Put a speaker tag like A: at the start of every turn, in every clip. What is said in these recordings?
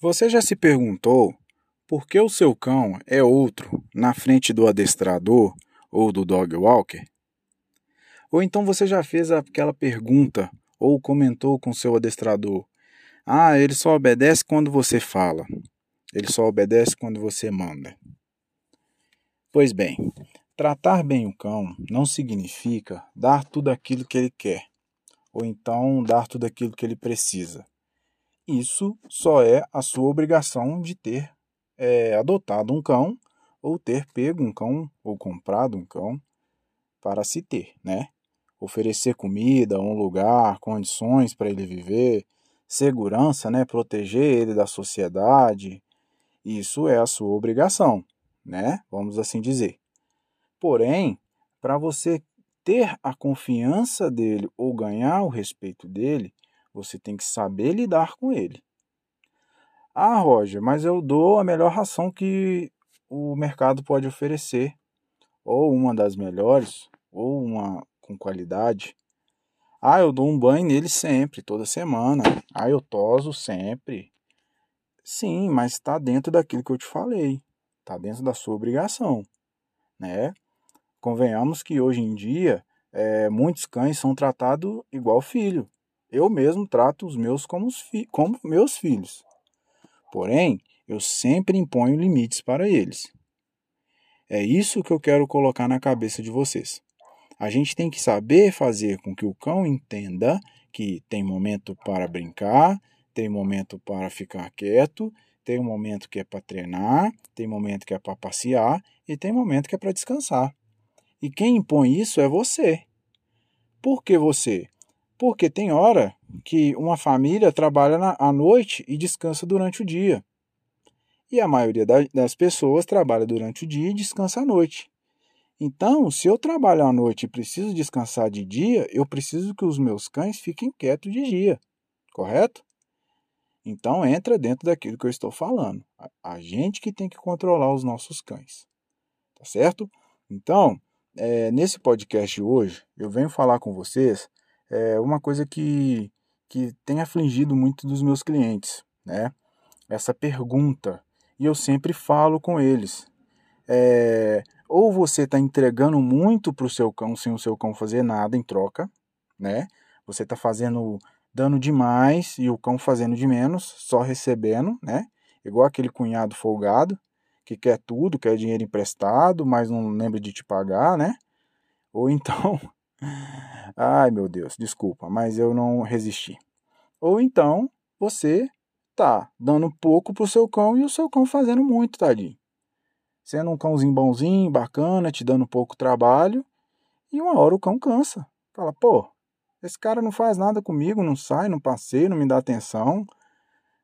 A: Você já se perguntou por que o seu cão é outro na frente do adestrador ou do dog walker? Ou então você já fez aquela pergunta ou comentou com seu adestrador: "Ah, ele só obedece quando você fala. Ele só obedece quando você manda." Pois bem, tratar bem o cão não significa dar tudo aquilo que ele quer, ou então dar tudo aquilo que ele precisa. Isso só é a sua obrigação de ter é, adotado um cão ou ter pego um cão ou comprado um cão para se ter, né? Oferecer comida, um lugar, condições para ele viver, segurança, né? Proteger ele da sociedade. Isso é a sua obrigação, né? Vamos assim dizer. Porém, para você ter a confiança dele ou ganhar o respeito dele, você tem que saber lidar com ele. Ah, Roger, mas eu dou a melhor ração que o mercado pode oferecer, ou uma das melhores, ou uma com qualidade. Ah, eu dou um banho nele sempre, toda semana. Ah, eu toso sempre. Sim, mas está dentro daquilo que eu te falei. Está dentro da sua obrigação, né? Convenhamos que hoje em dia é, muitos cães são tratados igual filho. Eu mesmo trato os meus como, fi como meus filhos. Porém, eu sempre imponho limites para eles. É isso que eu quero colocar na cabeça de vocês. A gente tem que saber fazer com que o cão entenda que tem momento para brincar, tem momento para ficar quieto, tem um momento que é para treinar, tem momento que é para passear e tem momento que é para descansar. E quem impõe isso é você. Por que você? Porque tem hora que uma família trabalha na, à noite e descansa durante o dia. E a maioria das pessoas trabalha durante o dia e descansa à noite. Então, se eu trabalho à noite e preciso descansar de dia, eu preciso que os meus cães fiquem quietos de dia, correto? Então, entra dentro daquilo que eu estou falando. A gente que tem que controlar os nossos cães, tá certo? Então, é, nesse podcast de hoje, eu venho falar com vocês é uma coisa que, que tem afligido muito dos meus clientes, né? Essa pergunta. E eu sempre falo com eles. É, ou você está entregando muito para o seu cão sem o seu cão fazer nada em troca, né? Você está fazendo dando demais e o cão fazendo de menos, só recebendo, né? Igual aquele cunhado folgado que quer tudo, quer dinheiro emprestado, mas não lembra de te pagar, né? Ou então Ai, meu Deus, desculpa, mas eu não resisti. Ou então, você tá dando pouco pro seu cão e o seu cão fazendo muito, tadinho. Sendo um cãozinho bonzinho, bacana, te dando pouco trabalho, e uma hora o cão cansa. Fala, pô, esse cara não faz nada comigo, não sai, não passeia, não me dá atenção.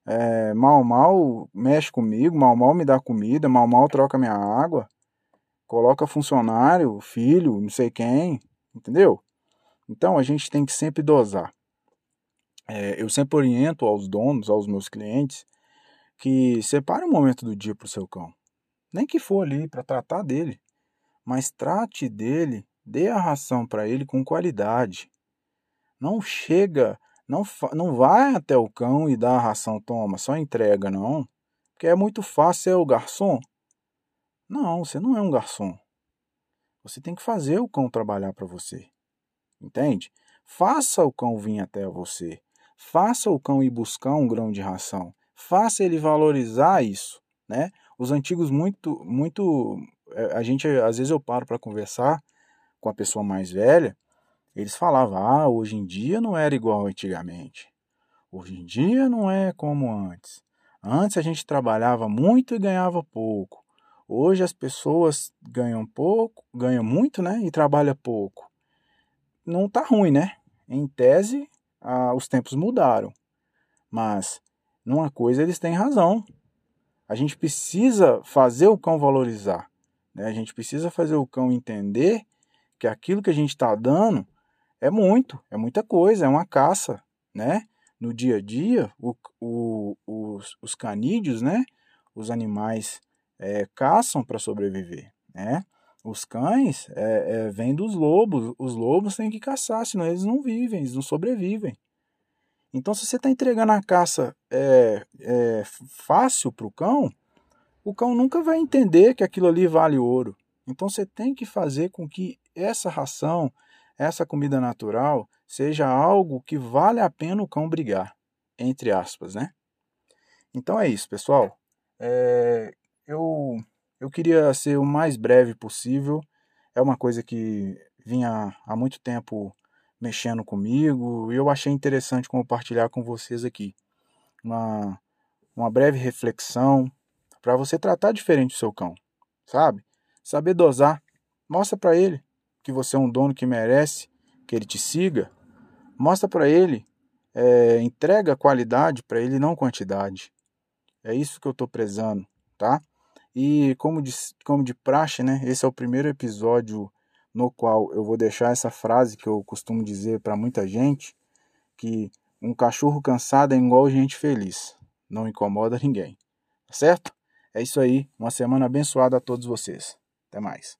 A: É, mal, mal mexe comigo, mal, mal me dá comida, mal, mal troca minha água. Coloca funcionário, filho, não sei quem, Entendeu? Então a gente tem que sempre dosar. É, eu sempre oriento aos donos, aos meus clientes, que separe um momento do dia para o seu cão. Nem que for ali para tratar dele, mas trate dele, dê a ração para ele com qualidade. Não chega, não, não vai até o cão e dá a ração, toma, só entrega, não. Porque é muito fácil ser o garçom. Não, você não é um garçom. Você tem que fazer o cão trabalhar para você. Entende? Faça o cão vir até você. Faça o cão ir buscar um grão de ração. Faça ele valorizar isso, né? Os antigos muito muito é, a gente às vezes eu paro para conversar com a pessoa mais velha, eles falavam: "Ah, hoje em dia não era igual antigamente. Hoje em dia não é como antes. Antes a gente trabalhava muito e ganhava pouco. Hoje as pessoas ganham pouco, ganham muito, né? E trabalham pouco. Não tá ruim, né? Em tese, os tempos mudaram. Mas numa coisa eles têm razão. A gente precisa fazer o cão valorizar. Né? A gente precisa fazer o cão entender que aquilo que a gente está dando é muito, é muita coisa, é uma caça, né? No dia a dia, o, o, os, os canídeos, né? Os animais é, caçam para sobreviver, né? Os cães é, é, vêm dos lobos, os lobos têm que caçar, senão eles não vivem, eles não sobrevivem. Então, se você está entregando a caça é, é, fácil para o cão, o cão nunca vai entender que aquilo ali vale ouro. Então, você tem que fazer com que essa ração, essa comida natural, seja algo que vale a pena o cão brigar, entre aspas, né? Então é isso, pessoal. É, eu, eu queria ser o mais breve possível. É uma coisa que vinha há muito tempo mexendo comigo e eu achei interessante compartilhar com vocês aqui. Uma, uma breve reflexão para você tratar diferente o seu cão, sabe? Saber dosar. Mostra para ele que você é um dono que merece que ele te siga. Mostra para ele, é, entrega qualidade para ele, não quantidade. É isso que eu estou prezando, tá? E como de, como de praxe, né? Esse é o primeiro episódio no qual eu vou deixar essa frase que eu costumo dizer para muita gente, que um cachorro cansado é igual gente feliz, não incomoda ninguém. Tá certo? É isso aí, uma semana abençoada a todos vocês. Até mais.